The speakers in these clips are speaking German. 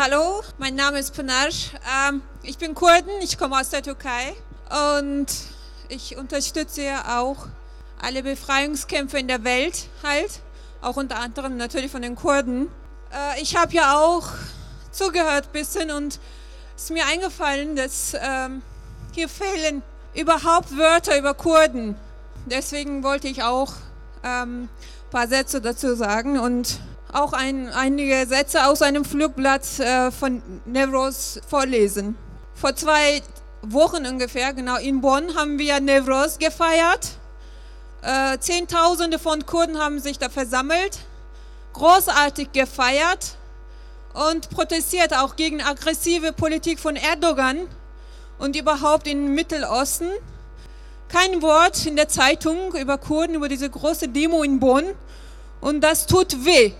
Hallo, mein Name ist Pınar. Ähm, ich bin Kurden, ich komme aus der Türkei und ich unterstütze auch alle Befreiungskämpfe in der Welt halt, auch unter anderem natürlich von den Kurden. Äh, ich habe ja auch zugehört ein bisschen und es ist mir eingefallen, dass ähm, hier fehlen überhaupt Wörter über Kurden. Deswegen wollte ich auch ähm, ein paar Sätze dazu sagen und auch ein, einige Sätze aus einem Flugblatt äh, von Nevros vorlesen. Vor zwei Wochen ungefähr, genau in Bonn, haben wir Nevros gefeiert. Äh, Zehntausende von Kurden haben sich da versammelt, großartig gefeiert und protestiert auch gegen aggressive Politik von Erdogan und überhaupt im Mittelosten. Kein Wort in der Zeitung über Kurden, über diese große Demo in Bonn. Und das tut weh.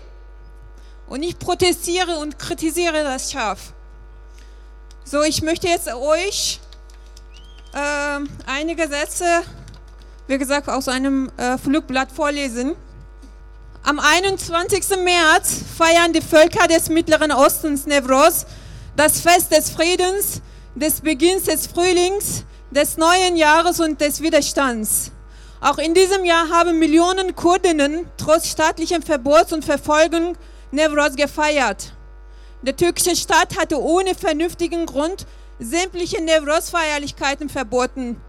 Und ich protestiere und kritisiere das scharf. So, ich möchte jetzt euch äh, einige Sätze, wie gesagt, aus einem äh, Flugblatt vorlesen. Am 21. März feiern die Völker des Mittleren Ostens Nevros das Fest des Friedens, des Beginns des Frühlings, des neuen Jahres und des Widerstands. Auch in diesem Jahr haben Millionen Kurdinnen trotz staatlichem Verbots und Verfolgung Nevros gefeiert. Der türkische Staat hatte ohne vernünftigen Grund sämtliche Nevros-Feierlichkeiten verboten.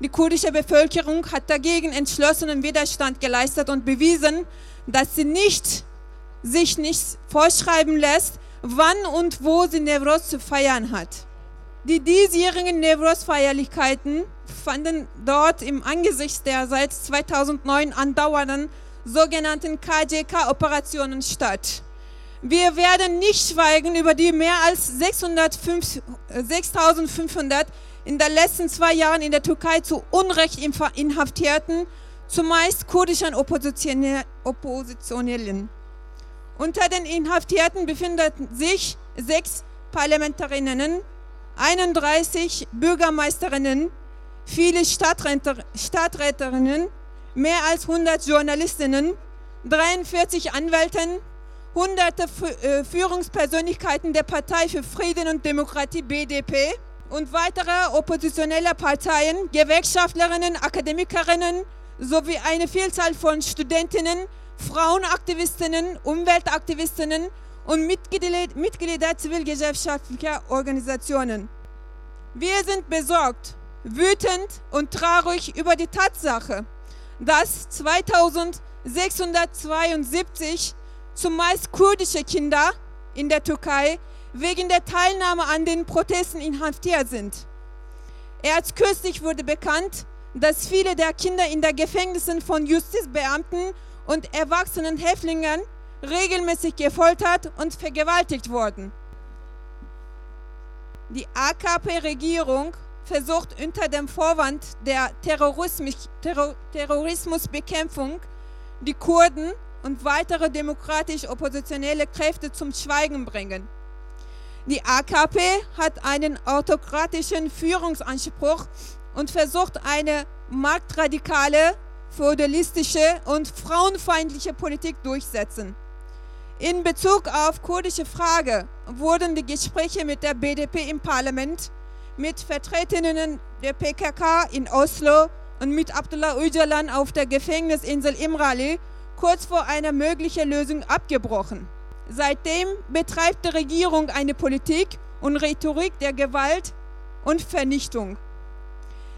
Die kurdische Bevölkerung hat dagegen entschlossenen Widerstand geleistet und bewiesen, dass sie nicht, sich nicht vorschreiben lässt, wann und wo sie Nevros zu feiern hat. Die diesjährigen Nevros-Feierlichkeiten fanden dort im Angesicht der seit 2009 andauernden sogenannten KJK-Operationen statt. Wir werden nicht schweigen über die mehr als 6.500 in den letzten zwei Jahren in der Türkei zu Unrecht inhaftierten, zumeist kurdischen Oppositionellen. Unter den Inhaftierten befinden sich sechs Parlamentarierinnen, 31 Bürgermeisterinnen, viele Stadträterinnen, mehr als 100 Journalistinnen, 43 Anwälten, hunderte äh, Führungspersönlichkeiten der Partei für Frieden und Demokratie BDP und weitere oppositionelle Parteien, Gewerkschaftlerinnen, Akademikerinnen sowie eine Vielzahl von Studentinnen, Frauenaktivistinnen, Umweltaktivistinnen und Mitglieder zivilgesellschaftlicher Organisationen. Wir sind besorgt, wütend und traurig über die Tatsache, dass 2672 zumeist kurdische Kinder in der Türkei wegen der Teilnahme an den Protesten inhaftiert sind. Erst kürzlich wurde bekannt, dass viele der Kinder in den Gefängnissen von Justizbeamten und erwachsenen Häftlingen regelmäßig gefoltert und vergewaltigt wurden. Die AKP-Regierung versucht unter dem Vorwand der Terrorismus, Terror, Terrorismusbekämpfung die Kurden und weitere demokratisch oppositionelle Kräfte zum Schweigen bringen. Die AKP hat einen autokratischen Führungsanspruch und versucht eine marktradikale, feudalistische und frauenfeindliche Politik durchsetzen. In Bezug auf kurdische Frage wurden die Gespräche mit der BDP im Parlament mit Vertreterinnen der PKK in Oslo und mit Abdullah Öcalan auf der Gefängnisinsel Imrali kurz vor einer möglichen Lösung abgebrochen. Seitdem betreibt die Regierung eine Politik und Rhetorik der Gewalt und Vernichtung.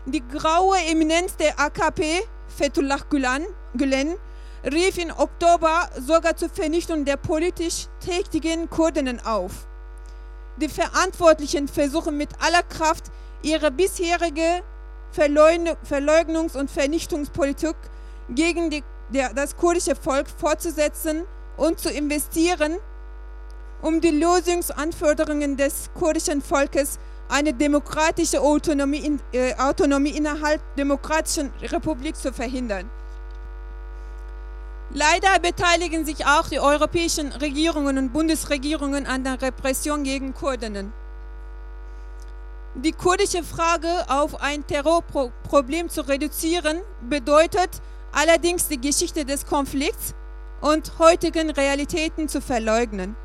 Die graue Eminenz der AKP, Fethullah Gülen, rief im Oktober sogar zur Vernichtung der politisch tätigen Kurdinnen auf. Die Verantwortlichen versuchen mit aller Kraft ihre bisherige Verleugnungs- und Vernichtungspolitik gegen die, der, das kurdische Volk fortzusetzen und zu investieren, um die Lösungsanforderungen des kurdischen Volkes eine demokratische Autonomie, in, äh, Autonomie innerhalb der demokratischen Republik zu verhindern. Leider beteiligen sich auch die europäischen Regierungen und Bundesregierungen an der Repression gegen Kurdinnen. Die kurdische Frage auf ein Terrorproblem zu reduzieren, bedeutet allerdings die Geschichte des Konflikts und heutigen Realitäten zu verleugnen.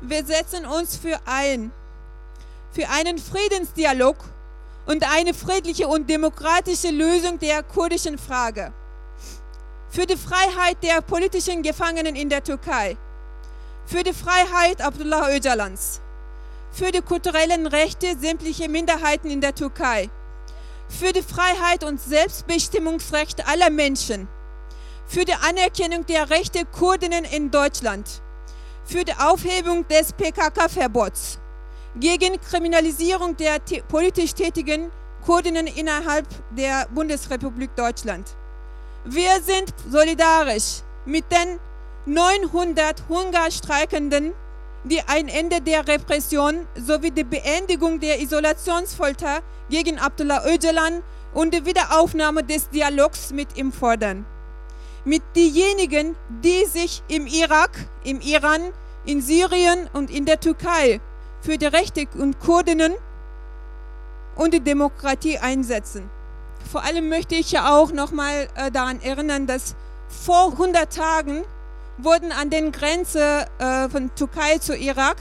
wir setzen uns für ein, für einen Friedensdialog und eine friedliche und demokratische Lösung der kurdischen Frage, für die Freiheit der politischen Gefangenen in der Türkei, für die Freiheit Abdullah Öcalans, für die kulturellen Rechte sämtlicher Minderheiten in der Türkei, für die Freiheit und Selbstbestimmungsrecht aller Menschen, für die Anerkennung der Rechte Kurdinnen in Deutschland, für die Aufhebung des PKK-Verbots, gegen Kriminalisierung der politisch tätigen Kurdinnen innerhalb der Bundesrepublik Deutschland. Wir sind solidarisch mit den 900 Hungerstreikenden, die ein Ende der Repression sowie die Beendigung der Isolationsfolter gegen Abdullah Öcalan und die Wiederaufnahme des Dialogs mit ihm fordern. Mit denjenigen, die sich im Irak, im Iran, in Syrien und in der Türkei für die Rechte und Kurdinnen und die Demokratie einsetzen. Vor allem möchte ich ja auch nochmal äh, daran erinnern, dass vor 100 Tagen wurden an den Grenzen äh, von Türkei zu Irak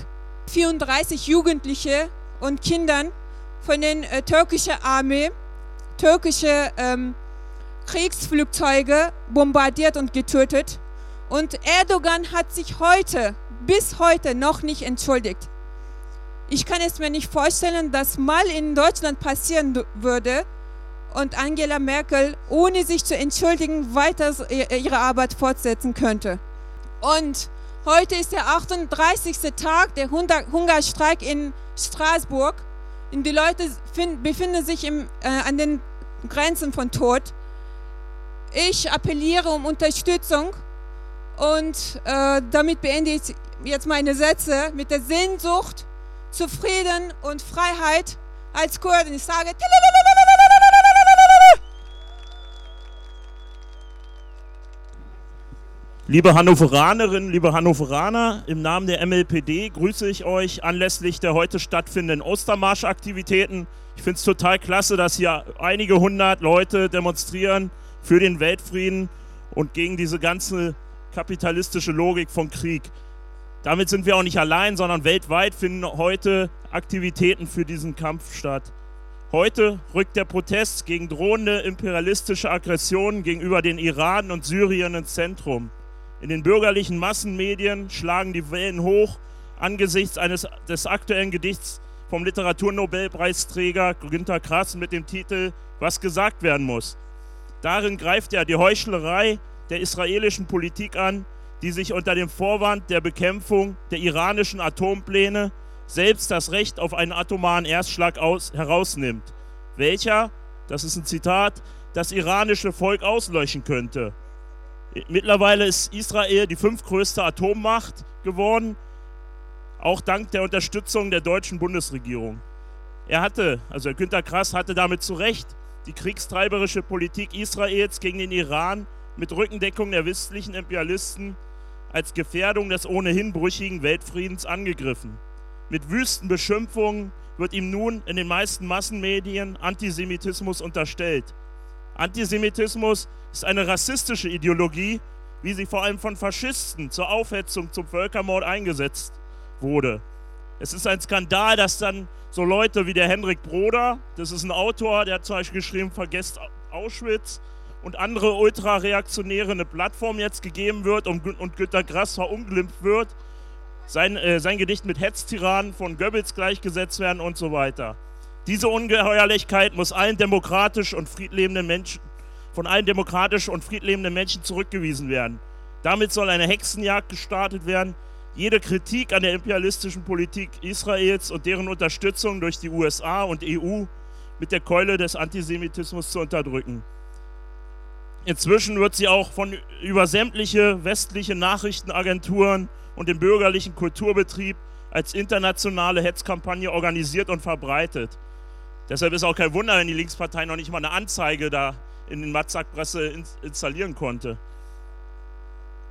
34 Jugendliche und Kindern von der äh, türkischen Armee, türkische ähm, Kriegsflugzeuge bombardiert und getötet. Und Erdogan hat sich heute, bis heute noch nicht entschuldigt. Ich kann es mir nicht vorstellen, dass mal in Deutschland passieren würde und Angela Merkel, ohne sich zu entschuldigen, weiter ihre Arbeit fortsetzen könnte. Und heute ist der 38. Tag der Hungerstreik in Straßburg. Und die Leute befinden sich im, äh, an den Grenzen von Tod. Ich appelliere um Unterstützung und äh, damit beende ich jetzt meine Sätze mit der Sehnsucht zu Frieden und Freiheit als Kurden. Ich sage Liebe Hannoveranerinnen, liebe Hannoveraner, im Namen der MLPD grüße ich euch anlässlich der heute stattfindenden Ostermarschaktivitäten. Ich finde es total klasse, dass hier einige hundert Leute demonstrieren für den Weltfrieden und gegen diese ganze kapitalistische Logik von Krieg. Damit sind wir auch nicht allein, sondern weltweit finden heute Aktivitäten für diesen Kampf statt. Heute rückt der Protest gegen drohende imperialistische Aggressionen gegenüber den Iran und Syrien ins Zentrum. In den bürgerlichen Massenmedien schlagen die Wellen hoch angesichts eines, des aktuellen Gedichts vom Literaturnobelpreisträger Günter Krass mit dem Titel Was gesagt werden muss. Darin greift er die Heuchlerei der israelischen Politik an, die sich unter dem Vorwand der Bekämpfung der iranischen Atompläne selbst das Recht auf einen atomaren Erstschlag aus, herausnimmt, welcher, das ist ein Zitat, das iranische Volk auslöschen könnte. Mittlerweile ist Israel die fünftgrößte Atommacht geworden, auch dank der Unterstützung der deutschen Bundesregierung. Er hatte, also Günter Krass hatte damit zu Recht die kriegstreiberische Politik Israels gegen den Iran mit Rückendeckung der westlichen Imperialisten als Gefährdung des ohnehin brüchigen Weltfriedens angegriffen. Mit wüsten Beschimpfungen wird ihm nun in den meisten Massenmedien Antisemitismus unterstellt. Antisemitismus ist eine rassistische Ideologie, wie sie vor allem von Faschisten zur Aufhetzung zum Völkermord eingesetzt wurde. Es ist ein Skandal, dass dann so Leute wie der Henrik Broder, das ist ein Autor, der hat zum Beispiel geschrieben, vergesst Auschwitz, und andere ultrareaktionäre eine Plattform jetzt gegeben wird und, Günter Grass verunglimpft wird, sein, äh, sein Gedicht mit Hetztiranen von Goebbels gleichgesetzt werden und so weiter. Diese Ungeheuerlichkeit muss allen demokratisch und friedlebenden Menschen, von allen demokratisch und friedlebenden Menschen zurückgewiesen werden. Damit soll eine Hexenjagd gestartet werden, jede Kritik an der imperialistischen Politik Israels und deren Unterstützung durch die USA und EU mit der Keule des Antisemitismus zu unterdrücken. Inzwischen wird sie auch von über sämtliche westliche Nachrichtenagenturen und dem bürgerlichen Kulturbetrieb als internationale Hetzkampagne organisiert und verbreitet. Deshalb ist auch kein Wunder, wenn die Linkspartei noch nicht mal eine Anzeige da in den Matzak-Presse installieren konnte.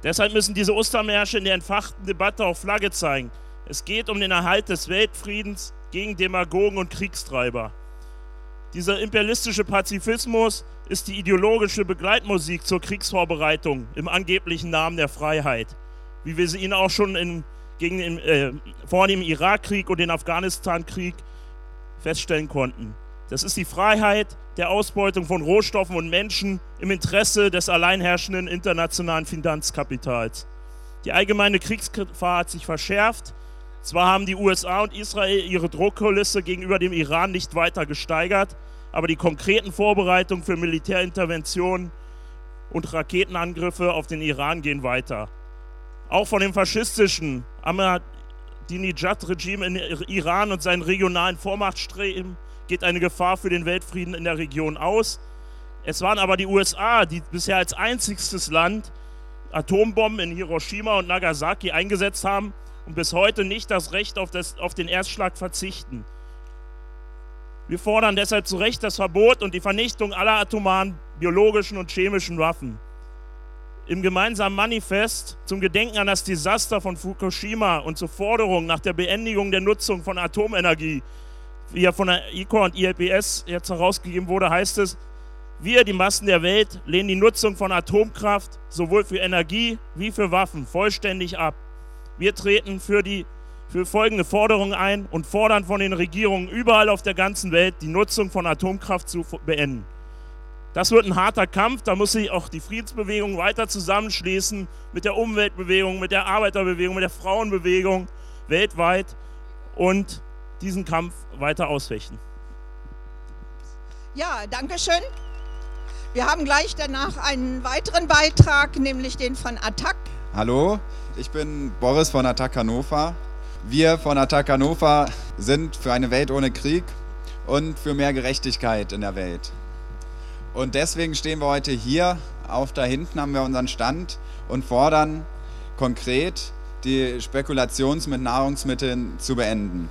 Deshalb müssen diese Ostermärsche in der entfachten Debatte auch Flagge zeigen. Es geht um den Erhalt des Weltfriedens gegen Demagogen und Kriegstreiber. Dieser imperialistische Pazifismus ist die ideologische Begleitmusik zur Kriegsvorbereitung im angeblichen Namen der Freiheit, wie wir sie ihn auch schon im gegen den, äh, vor dem Irakkrieg und den Afghanistan-Krieg feststellen konnten. Das ist die Freiheit der Ausbeutung von Rohstoffen und Menschen im Interesse des alleinherrschenden internationalen Finanzkapitals. Die allgemeine Kriegsgefahr hat sich verschärft. Zwar haben die USA und Israel ihre Druckkulisse gegenüber dem Iran nicht weiter gesteigert, aber die konkreten Vorbereitungen für Militärinterventionen und Raketenangriffe auf den Iran gehen weiter. Auch von dem faschistischen Ahmadinejad-Regime in Iran und seinen regionalen Vormachtstreben geht eine Gefahr für den Weltfrieden in der Region aus. Es waren aber die USA, die bisher als einziges Land Atombomben in Hiroshima und Nagasaki eingesetzt haben und bis heute nicht das Recht auf, das, auf den Erstschlag verzichten. Wir fordern deshalb zu Recht das Verbot und die Vernichtung aller atomaren, biologischen und chemischen Waffen. Im gemeinsamen Manifest zum Gedenken an das Desaster von Fukushima und zur Forderung nach der Beendigung der Nutzung von Atomenergie wie er von der ICOR und ILPS jetzt herausgegeben wurde, heißt es, wir, die Massen der Welt, lehnen die Nutzung von Atomkraft sowohl für Energie wie für Waffen vollständig ab. Wir treten für, die, für folgende Forderungen ein und fordern von den Regierungen überall auf der ganzen Welt, die Nutzung von Atomkraft zu beenden. Das wird ein harter Kampf, da muss sich auch die Friedensbewegung weiter zusammenschließen mit der Umweltbewegung, mit der Arbeiterbewegung, mit der Frauenbewegung weltweit. Und diesen Kampf weiter ausfechten. Ja, danke schön. Wir haben gleich danach einen weiteren Beitrag, nämlich den von Attac. Hallo, ich bin Boris von Attac Hannover. Wir von Attac Hannover sind für eine Welt ohne Krieg und für mehr Gerechtigkeit in der Welt. Und deswegen stehen wir heute hier. Auf da hinten haben wir unseren Stand und fordern konkret, die Spekulations mit Nahrungsmitteln zu beenden.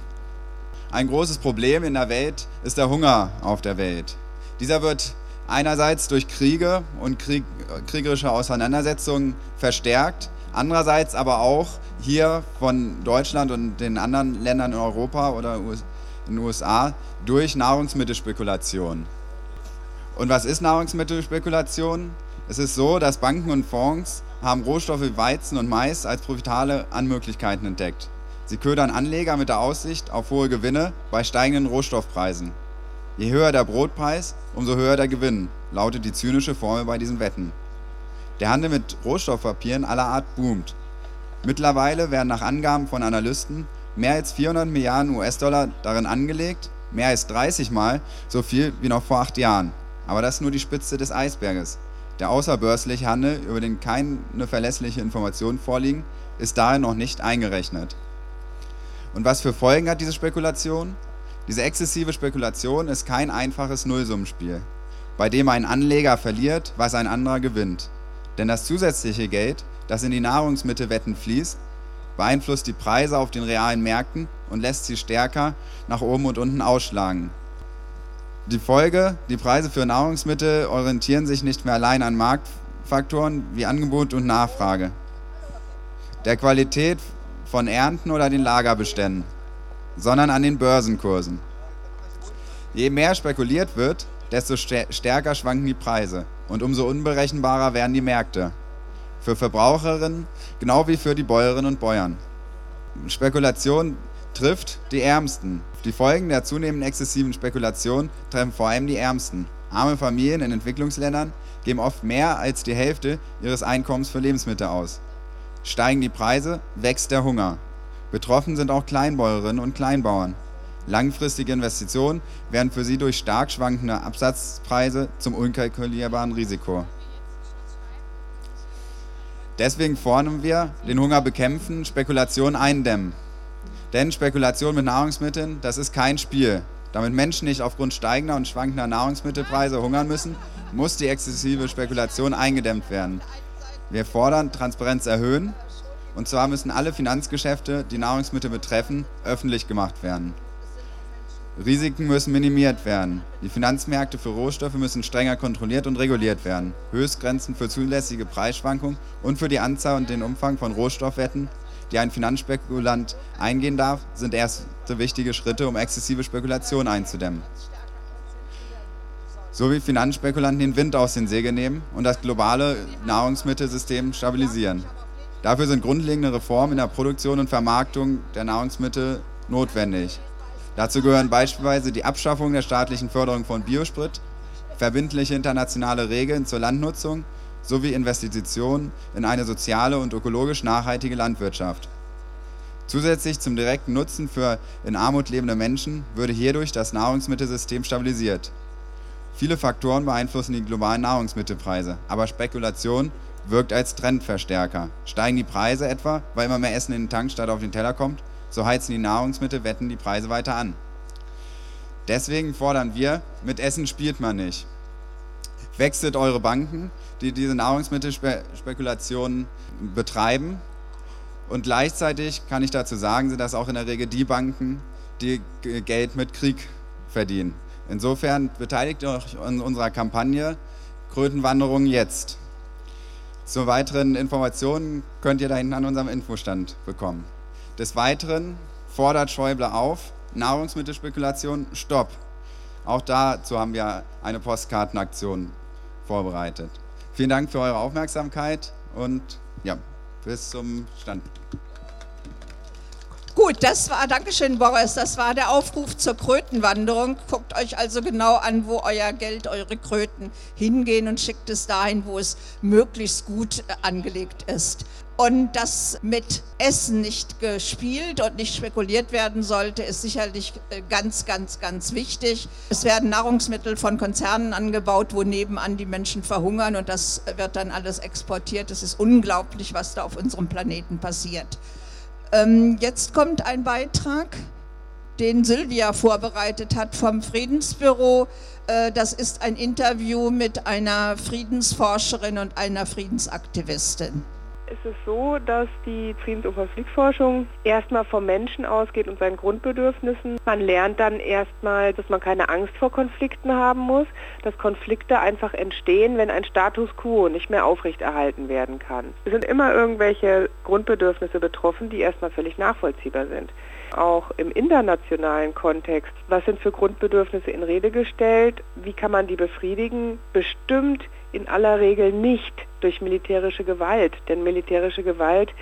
Ein großes Problem in der Welt ist der Hunger auf der Welt. Dieser wird einerseits durch Kriege und Krieg, kriegerische Auseinandersetzungen verstärkt, andererseits aber auch hier von Deutschland und den anderen Ländern in Europa oder in den USA durch Nahrungsmittelspekulation. Und was ist Nahrungsmittelspekulation? Es ist so, dass Banken und Fonds haben Rohstoffe wie Weizen und Mais als profitable Anmöglichkeiten entdeckt. Sie ködern Anleger mit der Aussicht auf hohe Gewinne bei steigenden Rohstoffpreisen. Je höher der Brotpreis, umso höher der Gewinn, lautet die zynische Formel bei diesen Wetten. Der Handel mit Rohstoffpapieren aller Art boomt. Mittlerweile werden nach Angaben von Analysten mehr als 400 Milliarden US-Dollar darin angelegt, mehr als 30 Mal so viel wie noch vor acht Jahren. Aber das ist nur die Spitze des Eisberges. Der außerbörsliche Handel, über den keine verlässliche Informationen vorliegen, ist daher noch nicht eingerechnet. Und was für Folgen hat diese Spekulation? Diese exzessive Spekulation ist kein einfaches Nullsummenspiel, bei dem ein Anleger verliert, was ein anderer gewinnt. Denn das zusätzliche Geld, das in die Nahrungsmittelwetten fließt, beeinflusst die Preise auf den realen Märkten und lässt sie stärker nach oben und unten ausschlagen. Die Folge, die Preise für Nahrungsmittel orientieren sich nicht mehr allein an Marktfaktoren wie Angebot und Nachfrage. Der Qualität von Ernten oder den Lagerbeständen, sondern an den Börsenkursen. Je mehr spekuliert wird, desto stärker schwanken die Preise und umso unberechenbarer werden die Märkte. Für Verbraucherinnen genau wie für die Bäuerinnen und Bäuern. Spekulation trifft die Ärmsten. Die Folgen der zunehmend exzessiven Spekulation treffen vor allem die Ärmsten. Arme Familien in Entwicklungsländern geben oft mehr als die Hälfte ihres Einkommens für Lebensmittel aus. Steigen die Preise, wächst der Hunger. Betroffen sind auch Kleinbäuerinnen und Kleinbauern. Langfristige Investitionen werden für sie durch stark schwankende Absatzpreise zum unkalkulierbaren Risiko. Deswegen fordern wir, den Hunger bekämpfen, Spekulation eindämmen. Denn Spekulation mit Nahrungsmitteln, das ist kein Spiel. Damit Menschen nicht aufgrund steigender und schwankender Nahrungsmittelpreise hungern müssen, muss die exzessive Spekulation eingedämmt werden. Wir fordern Transparenz erhöhen. Und zwar müssen alle Finanzgeschäfte, die Nahrungsmittel betreffen, öffentlich gemacht werden. Risiken müssen minimiert werden. Die Finanzmärkte für Rohstoffe müssen strenger kontrolliert und reguliert werden. Höchstgrenzen für zulässige Preisschwankungen und für die Anzahl und den Umfang von Rohstoffwetten, die ein Finanzspekulant eingehen darf, sind erste wichtige Schritte, um exzessive Spekulation einzudämmen so wie Finanzspekulanten den Wind aus den Segeln nehmen und das globale Nahrungsmittelsystem stabilisieren. Dafür sind grundlegende Reformen in der Produktion und Vermarktung der Nahrungsmittel notwendig. Dazu gehören beispielsweise die Abschaffung der staatlichen Förderung von Biosprit, verbindliche internationale Regeln zur Landnutzung sowie Investitionen in eine soziale und ökologisch nachhaltige Landwirtschaft. Zusätzlich zum direkten Nutzen für in Armut lebende Menschen würde hierdurch das Nahrungsmittelsystem stabilisiert. Viele Faktoren beeinflussen die globalen Nahrungsmittelpreise, aber Spekulation wirkt als Trendverstärker. Steigen die Preise etwa, weil immer mehr Essen in den Tank statt auf den Teller kommt, so heizen die Nahrungsmittelwetten die Preise weiter an. Deswegen fordern wir, mit Essen spielt man nicht. Wechselt eure Banken, die diese Nahrungsmittelspekulationen betreiben, und gleichzeitig kann ich dazu sagen, sind das auch in der Regel die Banken, die Geld mit Krieg verdienen. Insofern beteiligt euch an unserer Kampagne Krötenwanderung jetzt. Zu weiteren Informationen könnt ihr da hinten an unserem Infostand bekommen. Des Weiteren fordert Schäuble auf, Nahrungsmittelspekulation, stopp. Auch dazu haben wir eine Postkartenaktion vorbereitet. Vielen Dank für eure Aufmerksamkeit und ja, bis zum Stand. Gut, das war, Dankeschön Boris, das war der Aufruf zur Krötenwanderung. Guckt euch also genau an, wo euer Geld, eure Kröten hingehen und schickt es dahin, wo es möglichst gut angelegt ist. Und dass mit Essen nicht gespielt und nicht spekuliert werden sollte, ist sicherlich äh, ganz, ganz, ganz wichtig. Es werden Nahrungsmittel von Konzernen angebaut, wo nebenan die Menschen verhungern und das wird dann alles exportiert. Es ist unglaublich, was da auf unserem Planeten passiert. Ähm, jetzt kommt ein Beitrag, den Silvia vorbereitet hat vom Friedensbüro. Äh, das ist ein Interview mit einer Friedensforscherin und einer Friedensaktivistin ist es so, dass die Friedens- und Konfliktforschung erstmal vom Menschen ausgeht und seinen Grundbedürfnissen. Man lernt dann erstmal, dass man keine Angst vor Konflikten haben muss, dass Konflikte einfach entstehen, wenn ein Status quo nicht mehr aufrechterhalten werden kann. Es sind immer irgendwelche Grundbedürfnisse betroffen, die erstmal völlig nachvollziehbar sind auch im internationalen Kontext. Was sind für Grundbedürfnisse in Rede gestellt? Wie kann man die befriedigen? Bestimmt in aller Regel nicht durch militärische Gewalt, denn militärische Gewalt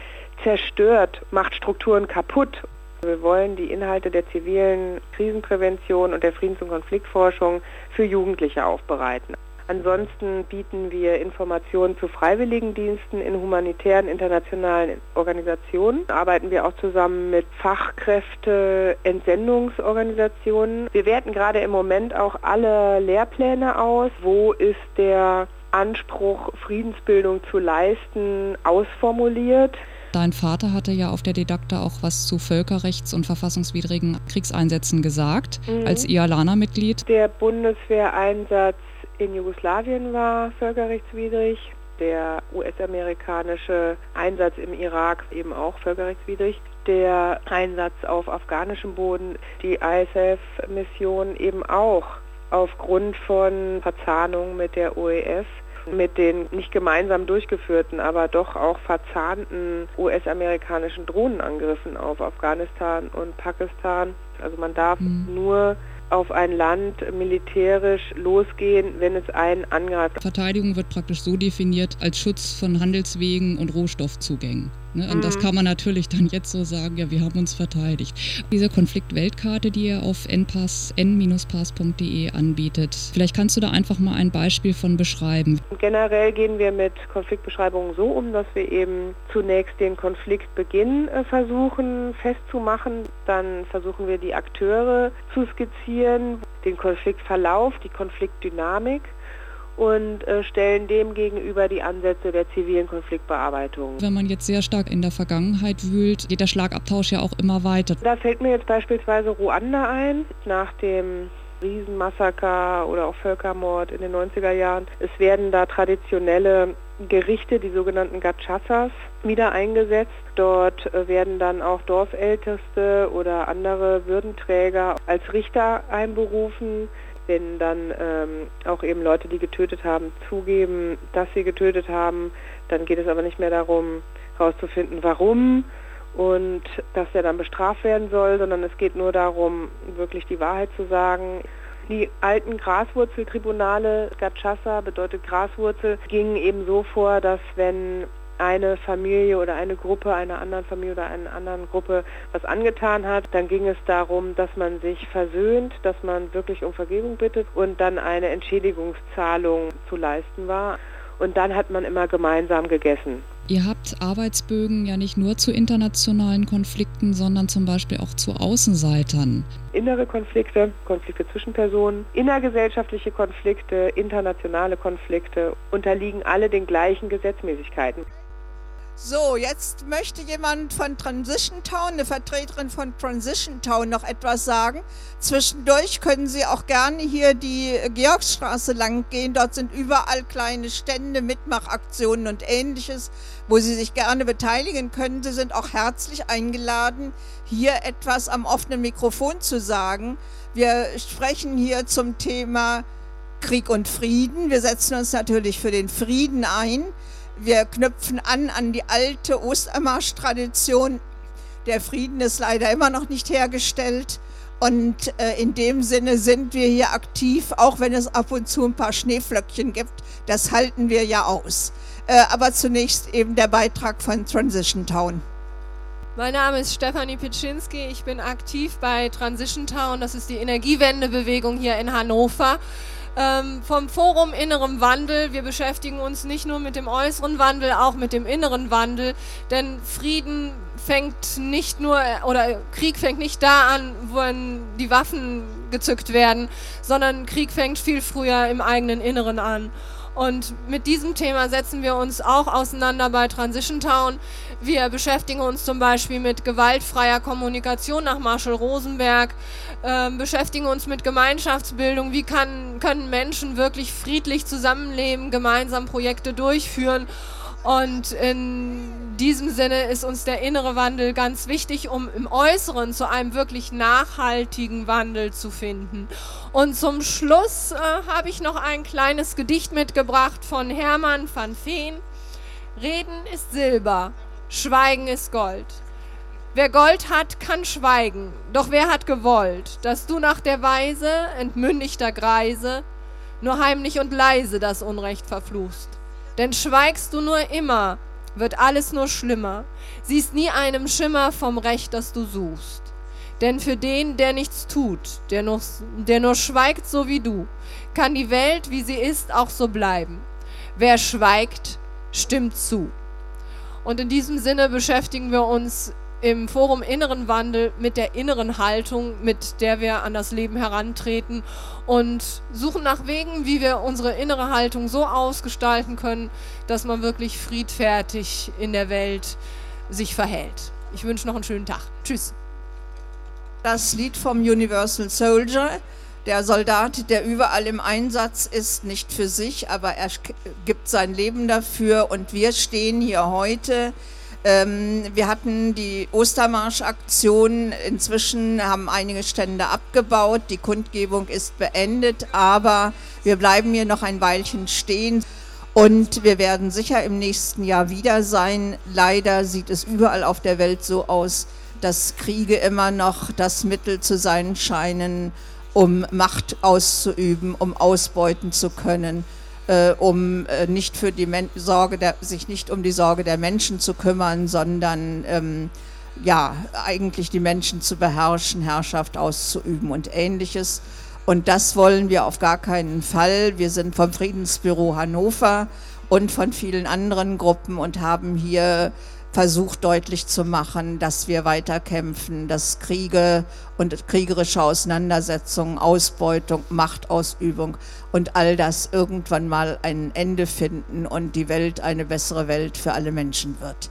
zerstört, macht Strukturen kaputt. Wir wollen die Inhalte der zivilen Krisenprävention und der Friedens- und Konfliktforschung für Jugendliche aufbereiten. Ansonsten bieten wir Informationen zu Freiwilligendiensten in humanitären internationalen Organisationen. Arbeiten wir auch zusammen mit Fachkräfte-Entsendungsorganisationen. Wir werten gerade im Moment auch alle Lehrpläne aus. Wo ist der Anspruch, Friedensbildung zu leisten, ausformuliert? Dein Vater hatte ja auf der Didakta auch was zu völkerrechts- und verfassungswidrigen Kriegseinsätzen gesagt, mhm. als IALANA-Mitglied. Der Bundeswehreinsatz in Jugoslawien war völkerrechtswidrig. Der US-amerikanische Einsatz im Irak eben auch völkerrechtswidrig. Der Einsatz auf afghanischem Boden, die ISAF-Mission eben auch aufgrund von Verzahnung mit der OEF mit den nicht gemeinsam durchgeführten, aber doch auch verzahnten US-amerikanischen Drohnenangriffen auf Afghanistan und Pakistan. Also man darf mhm. nur auf ein Land militärisch losgehen, wenn es einen angreift. Verteidigung wird praktisch so definiert als Schutz von Handelswegen und Rohstoffzugängen. Ne? Und mhm. das kann man natürlich dann jetzt so sagen, ja, wir haben uns verteidigt. Diese Konfliktweltkarte, die ihr auf npass, n-pass.de anbietet, vielleicht kannst du da einfach mal ein Beispiel von beschreiben. Generell gehen wir mit Konfliktbeschreibungen so um, dass wir eben zunächst den Konfliktbeginn äh, versuchen festzumachen, dann versuchen wir die Akteure zu skizzieren, den Konfliktverlauf, die Konfliktdynamik und äh, stellen dem gegenüber die Ansätze der zivilen Konfliktbearbeitung. Wenn man jetzt sehr stark in der Vergangenheit wühlt, geht der Schlagabtausch ja auch immer weiter. Da fällt mir jetzt beispielsweise Ruanda ein, nach dem Riesenmassaker oder auch Völkermord in den 90er Jahren. Es werden da traditionelle Gerichte, die sogenannten Gachasas, wieder eingesetzt. Dort äh, werden dann auch Dorfälteste oder andere Würdenträger als Richter einberufen wenn dann ähm, auch eben Leute, die getötet haben, zugeben, dass sie getötet haben, dann geht es aber nicht mehr darum, herauszufinden, warum und dass er dann bestraft werden soll, sondern es geht nur darum, wirklich die Wahrheit zu sagen. Die alten Graswurzeltribunale, Gachasa bedeutet Graswurzel, gingen eben so vor, dass wenn eine Familie oder eine Gruppe einer anderen Familie oder einer anderen Gruppe was angetan hat, dann ging es darum, dass man sich versöhnt, dass man wirklich um Vergebung bittet und dann eine Entschädigungszahlung zu leisten war. Und dann hat man immer gemeinsam gegessen. Ihr habt Arbeitsbögen ja nicht nur zu internationalen Konflikten, sondern zum Beispiel auch zu Außenseitern. Innere Konflikte, Konflikte zwischen Personen, innergesellschaftliche Konflikte, internationale Konflikte unterliegen alle den gleichen Gesetzmäßigkeiten. So, jetzt möchte jemand von Transition Town, eine Vertreterin von Transition Town, noch etwas sagen. Zwischendurch können Sie auch gerne hier die Georgsstraße lang gehen. Dort sind überall kleine Stände, Mitmachaktionen und ähnliches, wo Sie sich gerne beteiligen können. Sie sind auch herzlich eingeladen, hier etwas am offenen Mikrofon zu sagen. Wir sprechen hier zum Thema Krieg und Frieden. Wir setzen uns natürlich für den Frieden ein. Wir knüpfen an an die alte Ostermarsch-Tradition. Der Frieden ist leider immer noch nicht hergestellt. Und äh, in dem Sinne sind wir hier aktiv, auch wenn es ab und zu ein paar Schneeflöckchen gibt. Das halten wir ja aus. Äh, aber zunächst eben der Beitrag von Transition Town. Mein Name ist Stefanie Pitschinski. Ich bin aktiv bei Transition Town. Das ist die Energiewendebewegung hier in Hannover ähm, vom Forum Innerem Wandel. Wir beschäftigen uns nicht nur mit dem äußeren Wandel, auch mit dem inneren Wandel, denn Frieden fängt nicht nur oder Krieg fängt nicht da an, wo die Waffen gezückt werden, sondern Krieg fängt viel früher im eigenen Inneren an. Und mit diesem Thema setzen wir uns auch auseinander bei Transition Town. Wir beschäftigen uns zum Beispiel mit gewaltfreier Kommunikation nach Marshall Rosenberg, äh, beschäftigen uns mit Gemeinschaftsbildung. Wie kann, können Menschen wirklich friedlich zusammenleben, gemeinsam Projekte durchführen? Und in diesem Sinne ist uns der innere Wandel ganz wichtig, um im Äußeren zu einem wirklich nachhaltigen Wandel zu finden. Und zum Schluss äh, habe ich noch ein kleines Gedicht mitgebracht von Hermann van Veen. Reden ist Silber, Schweigen ist Gold. Wer Gold hat, kann schweigen, doch wer hat gewollt, dass du nach der Weise entmündigter Greise nur heimlich und leise das Unrecht verfluchst? Denn schweigst du nur immer, wird alles nur schlimmer, siehst nie einem Schimmer vom Recht, das du suchst. Denn für den, der nichts tut, der nur, der nur schweigt so wie du, kann die Welt, wie sie ist, auch so bleiben. Wer schweigt, stimmt zu. Und in diesem Sinne beschäftigen wir uns im Forum Inneren Wandel mit der inneren Haltung, mit der wir an das Leben herantreten und suchen nach Wegen, wie wir unsere innere Haltung so ausgestalten können, dass man wirklich friedfertig in der Welt sich verhält. Ich wünsche noch einen schönen Tag. Tschüss. Das Lied vom Universal Soldier. Der Soldat, der überall im Einsatz ist, nicht für sich, aber er gibt sein Leben dafür. Und wir stehen hier heute ähm, wir hatten die Ostermarsch-Aktion. Inzwischen haben einige Stände abgebaut. Die Kundgebung ist beendet, aber wir bleiben hier noch ein Weilchen stehen. Und wir werden sicher im nächsten Jahr wieder sein. Leider sieht es überall auf der Welt so aus, dass Kriege immer noch das Mittel zu sein scheinen, um Macht auszuüben, um ausbeuten zu können äh, um äh, nicht für die Men Sorge der, sich nicht um die Sorge der Menschen zu kümmern, sondern ähm, ja, eigentlich die Menschen zu beherrschen, Herrschaft auszuüben und ähnliches. Und das wollen wir auf gar keinen Fall. Wir sind vom Friedensbüro Hannover und von vielen anderen Gruppen und haben hier versucht deutlich zu machen, dass wir weiterkämpfen, dass Kriege und kriegerische Auseinandersetzungen, Ausbeutung, Machtausübung und all das irgendwann mal ein Ende finden und die Welt eine bessere Welt für alle Menschen wird.